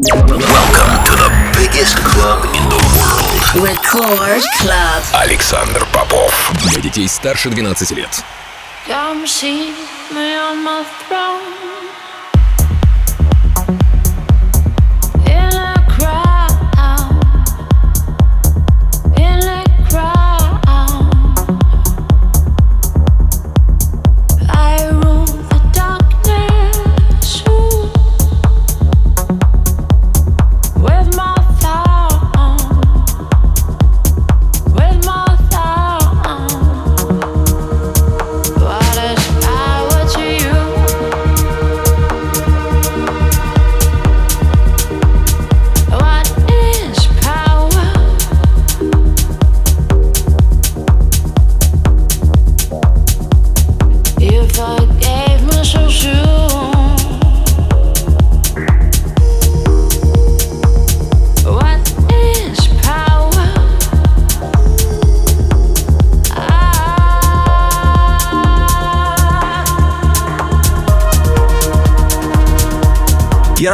Welcome to the biggest club in the world. Record Club. Александр Попов. Для детей старше 12 лет. Come see me on my throne.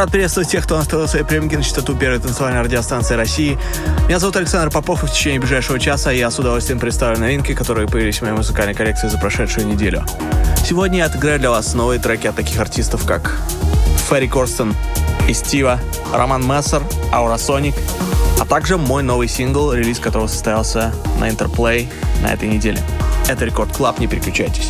Рад приветствовать тех, кто настроил свои приемники на частоту первой танцевальной радиостанции России. Меня зовут Александр Попов, и в течение ближайшего часа я с удовольствием представлю новинки, которые появились в моей музыкальной коллекции за прошедшую неделю. Сегодня я отыграю для вас новые треки от таких артистов, как Ferry Corsten и Стива, Roman Messer, Aurosonic, а также мой новый сингл, релиз которого состоялся на Interplay на этой неделе. Это Record Club, не переключайтесь.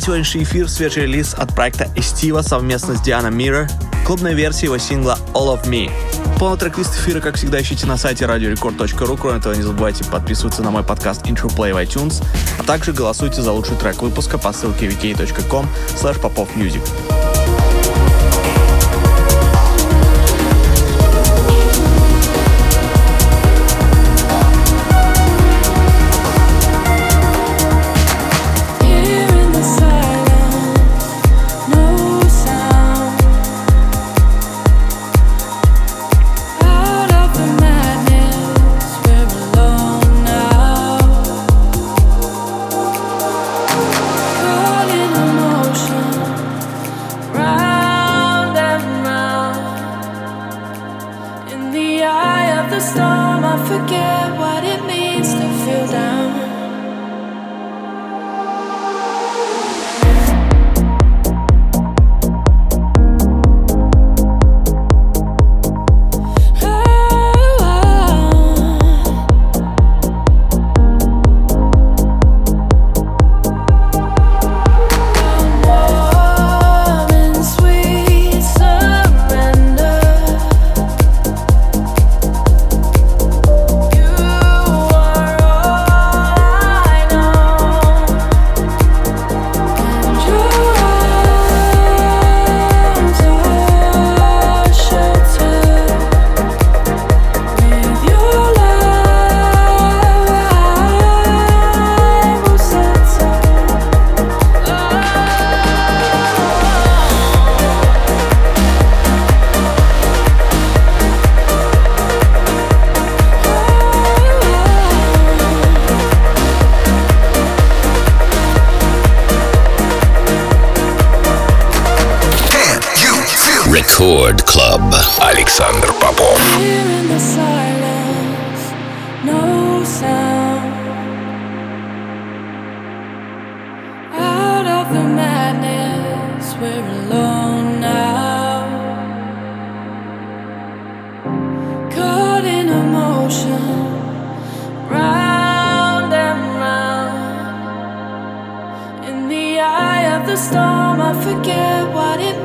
Открывает сегодняшний эфир свежий релиз от проекта Estiva совместно с Диана Мира, клубная версия его сингла All of Me. Полный трек-лист эфира, как всегда, ищите на сайте radiorecord.ru. Кроме того, не забывайте подписываться на мой подкаст Intro Play в iTunes, а также голосуйте за лучший трек выпуска по ссылке vk.com slash popofmusic. Record Club. Александр Попов. Here in the silence, no sound. Out of the madness, we're alone now. Caught in emotion, round and round. In the eye of the storm, I forget what it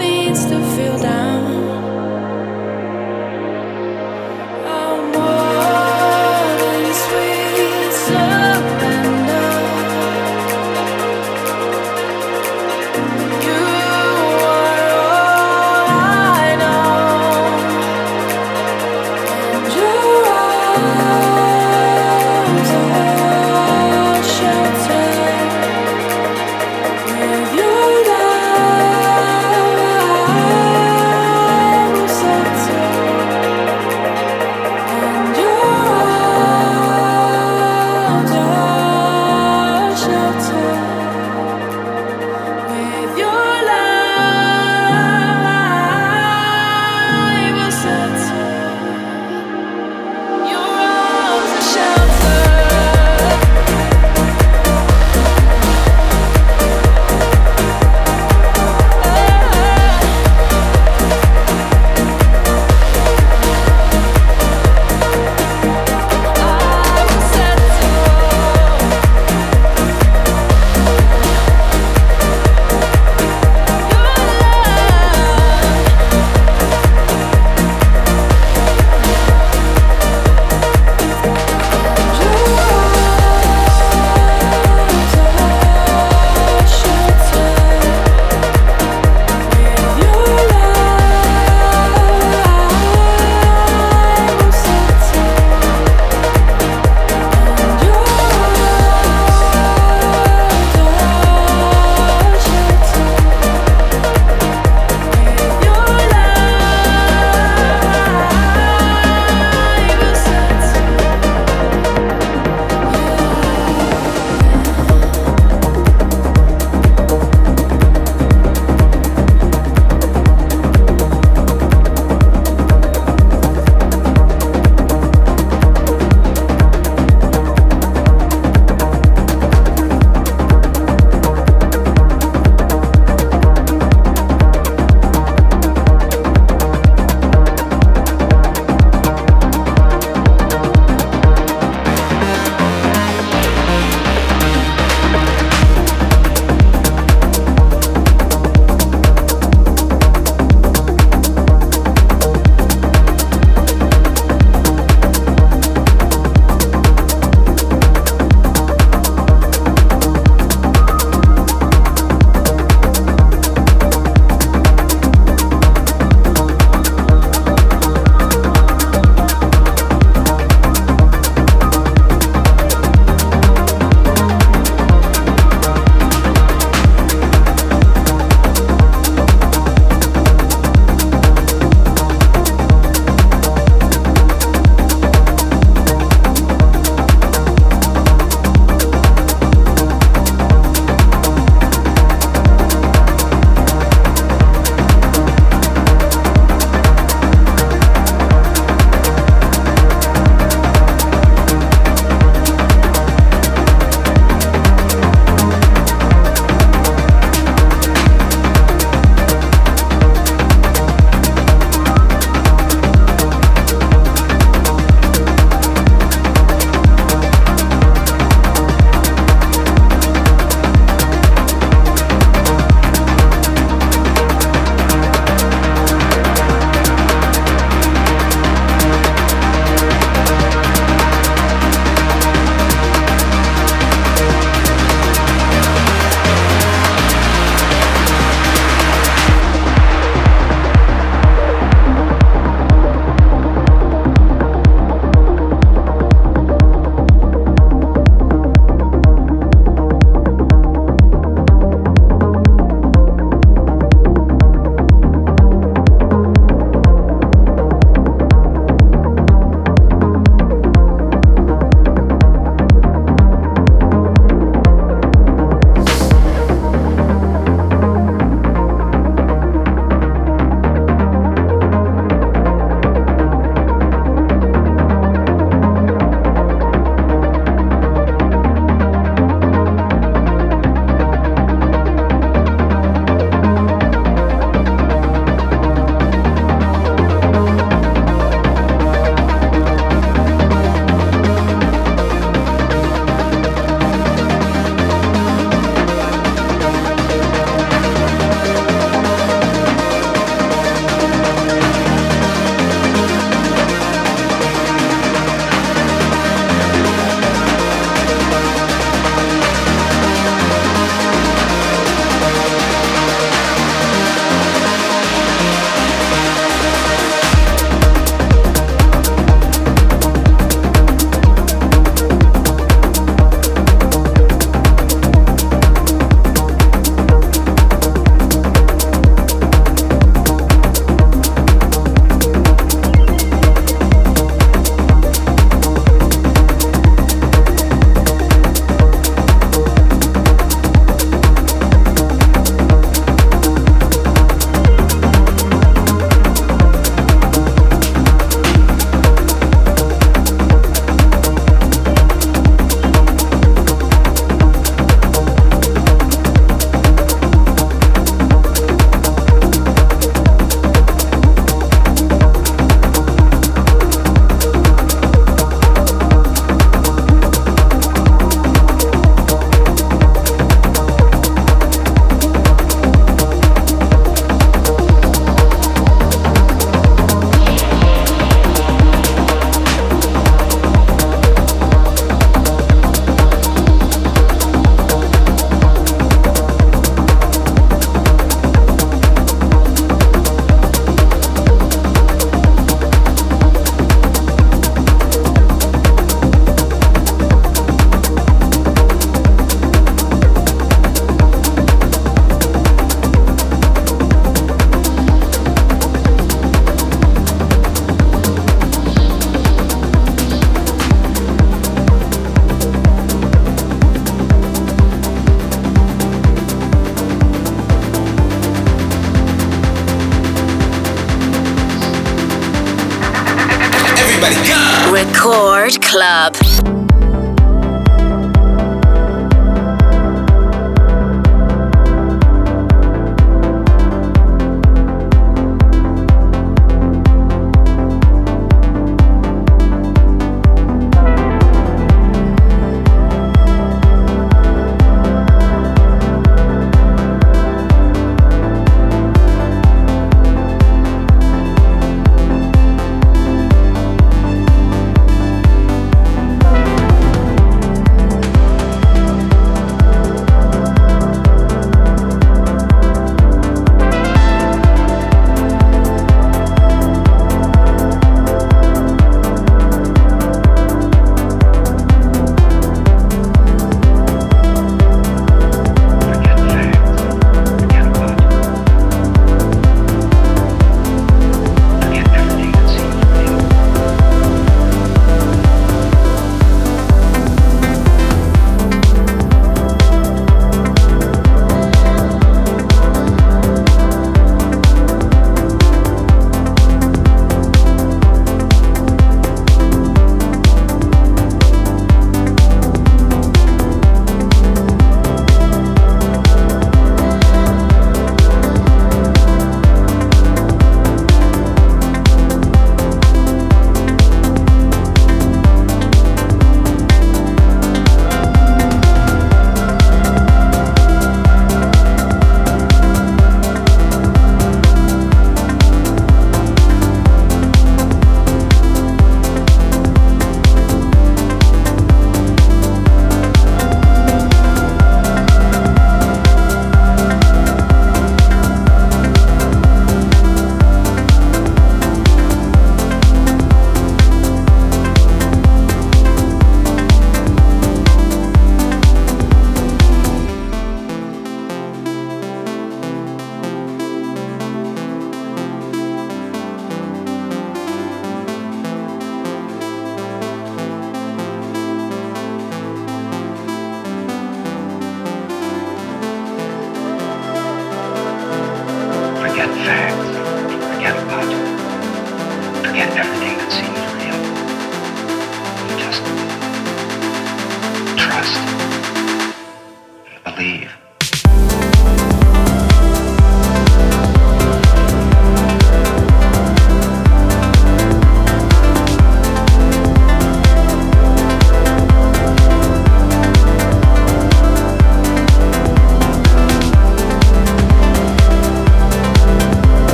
Everybody! Record Club.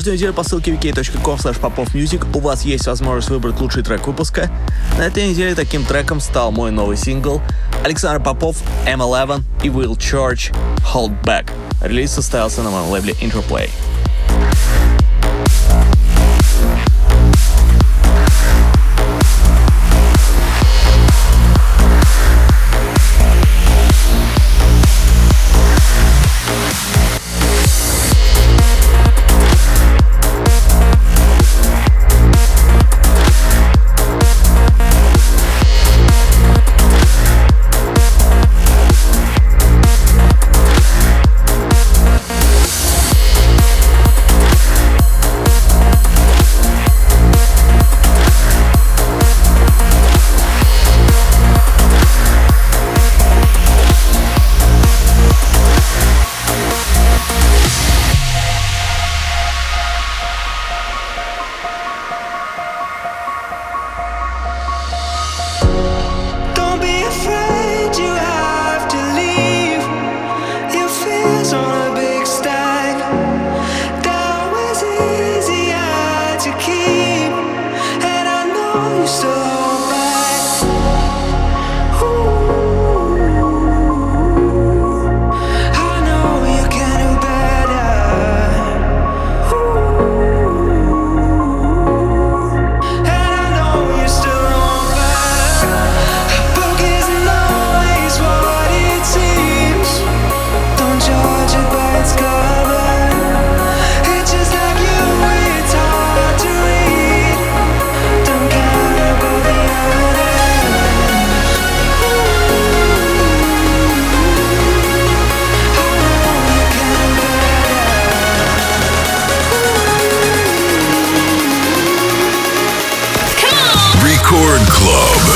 Каждую неделю по ссылке vk.com/popofmusic у вас есть возможность выбрать лучший трек выпуска. На этой неделе таким треком стал мой новый сингл Александр Попов, M11 и Will Church Hold Back. Релиз состоялся на моем лейбле Interplay. Club.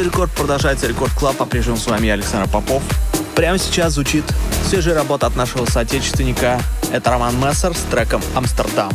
Радио Рекорд продолжается Record Club. По-прежнему с вами я, Александр Попов. Прямо сейчас звучит свежая работа от нашего соотечественника. Это Roman Messer с треком «Амстердам».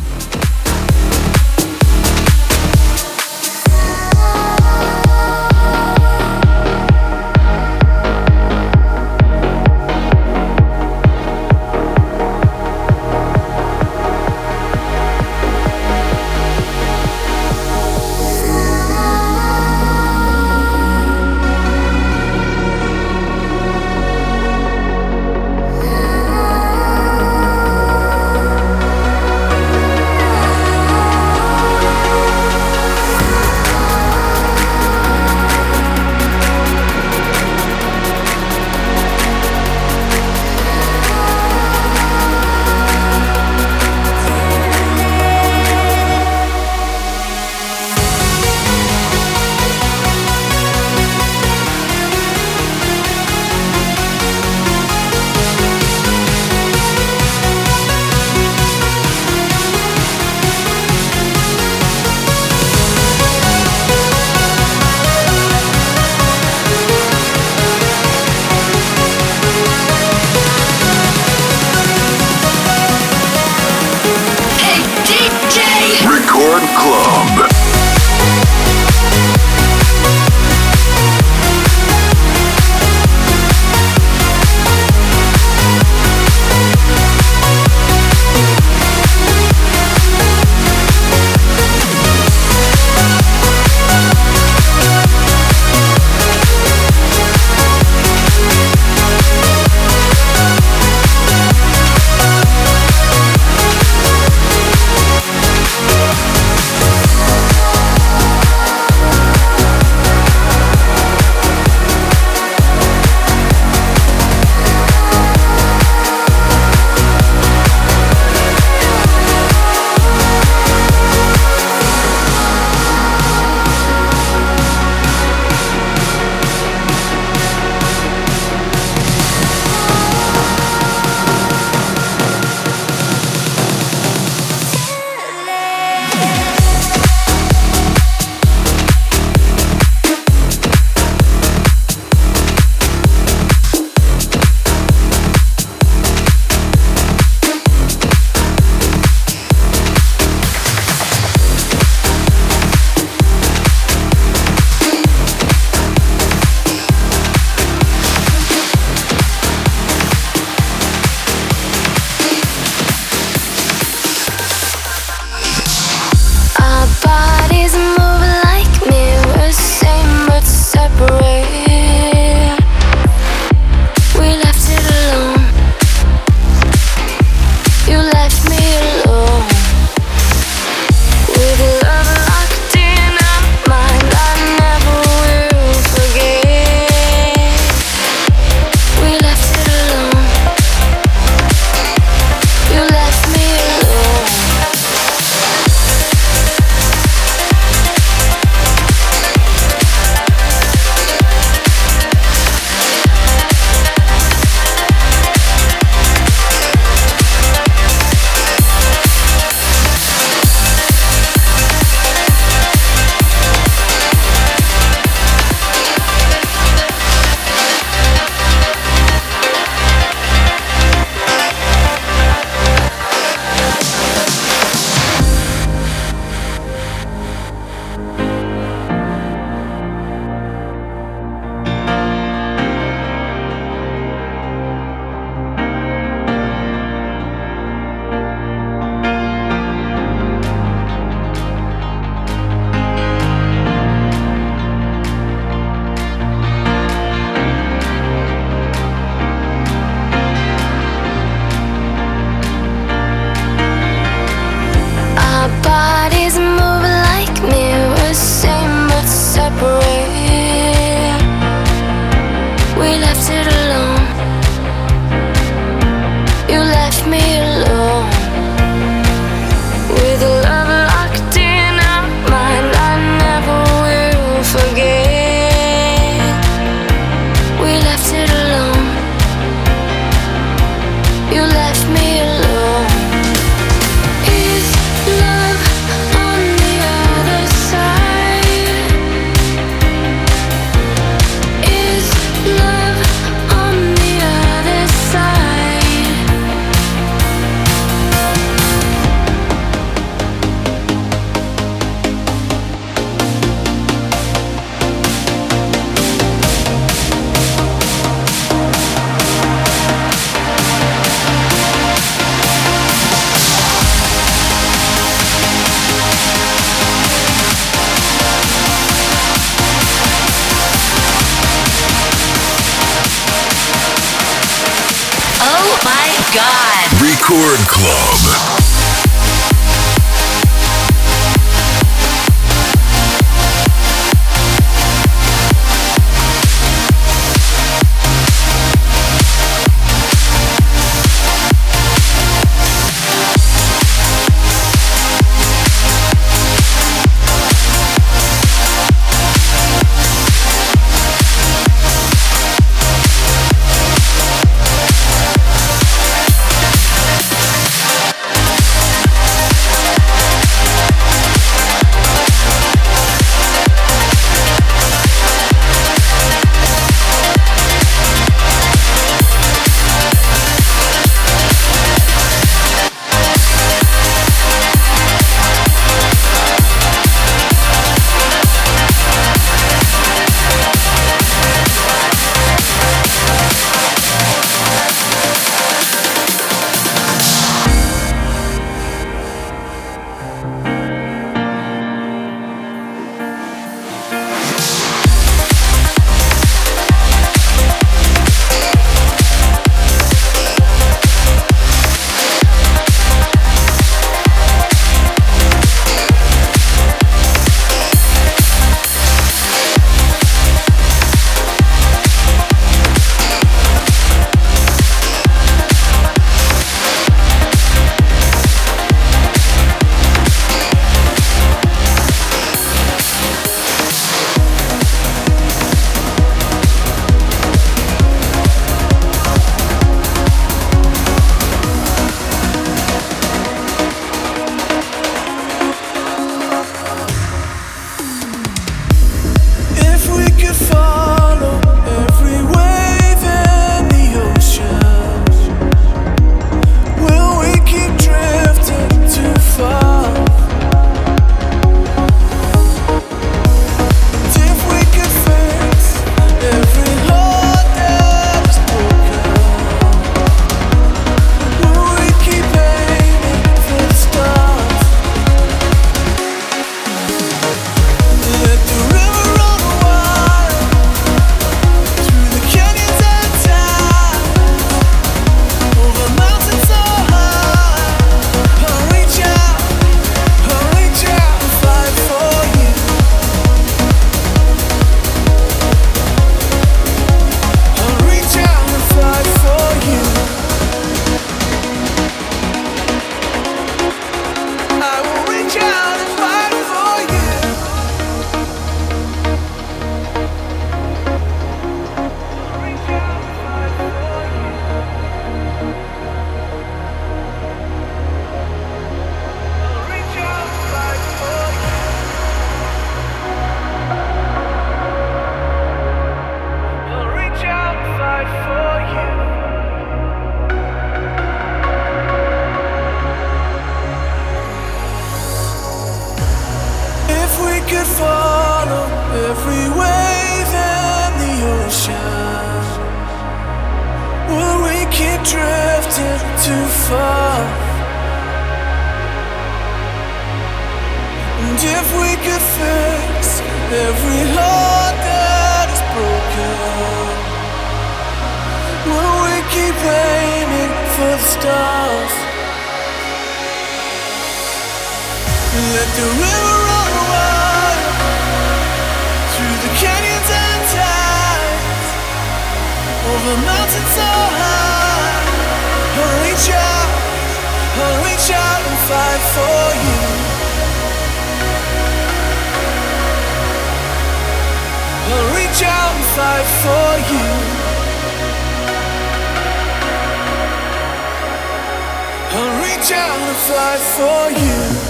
trying to fly for you.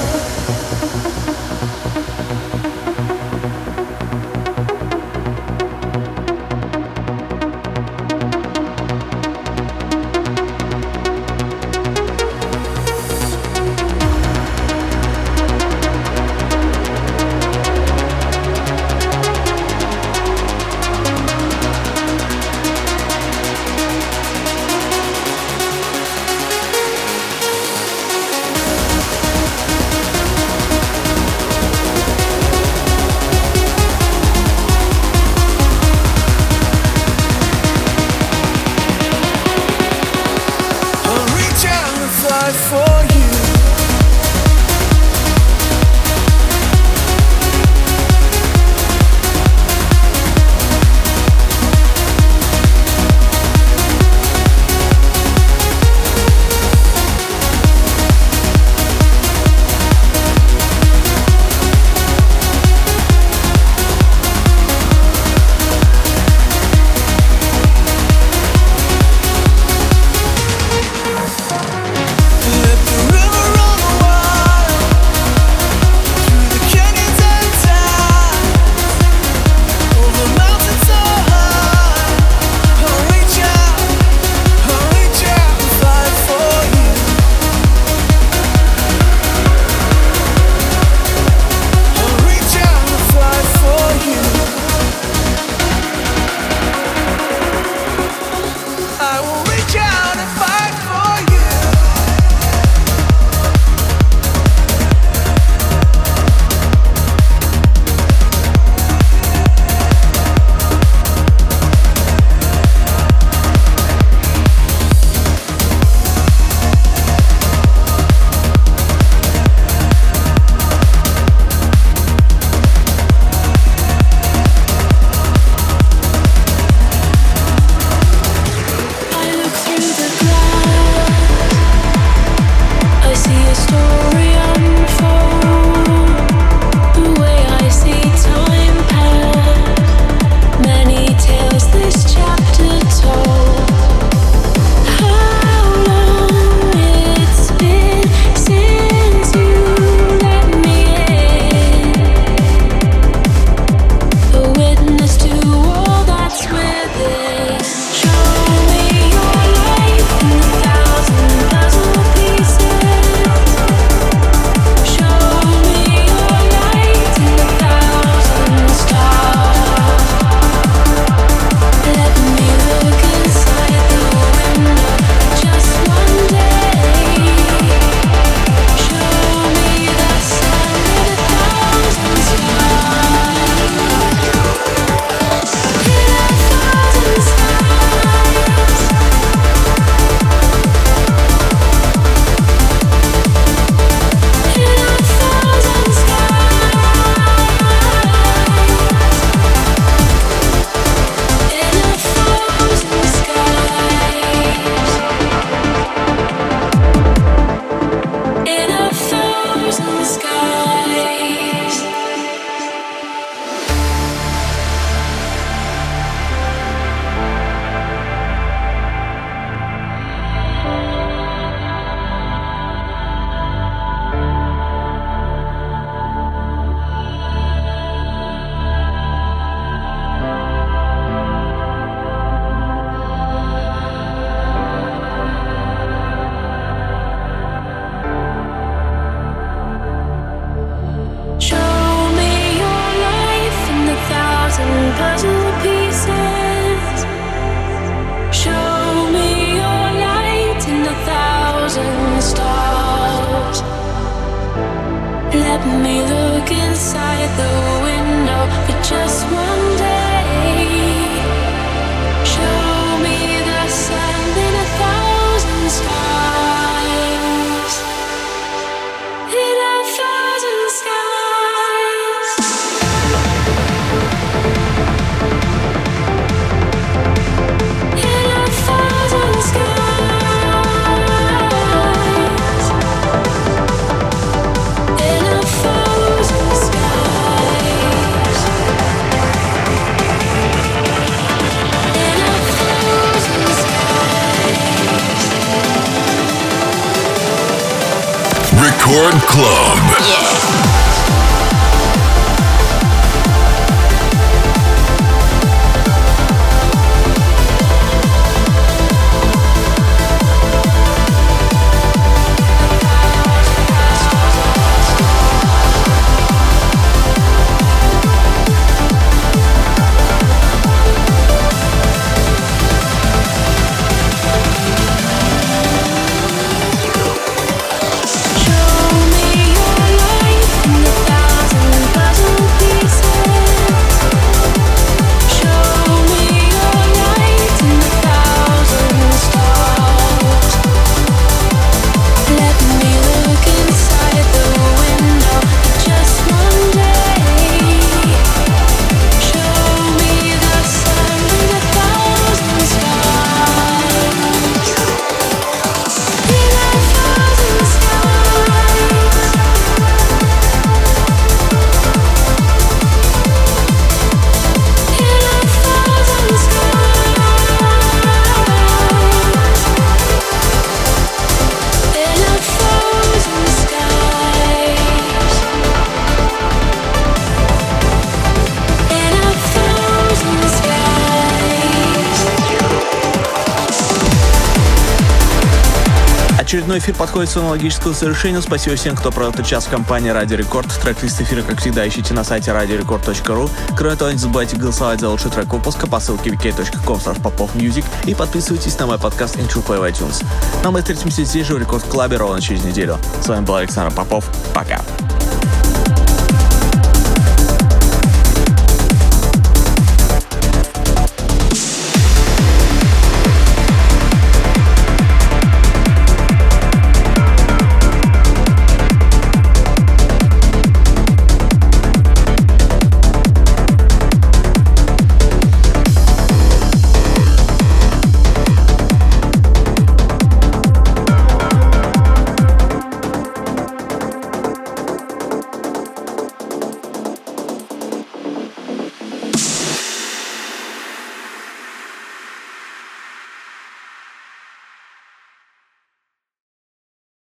Эфир подходит к своему логическому завершению. Спасибо всем, кто провел этот час в компании Радио Рекорд. Трек-лист эфира, как всегда, ищите на сайте radiorecord.ru. Кроме того, не забывайте голосовать за лучший трек выпуска по ссылке wiki.com popofmusic и подписывайтесь на мой подкаст Intro Play в iTunes. Ну а мы встретимся здесь же в Рекорд Клабе ровно через неделю. С вами был Александр Попов. Пока.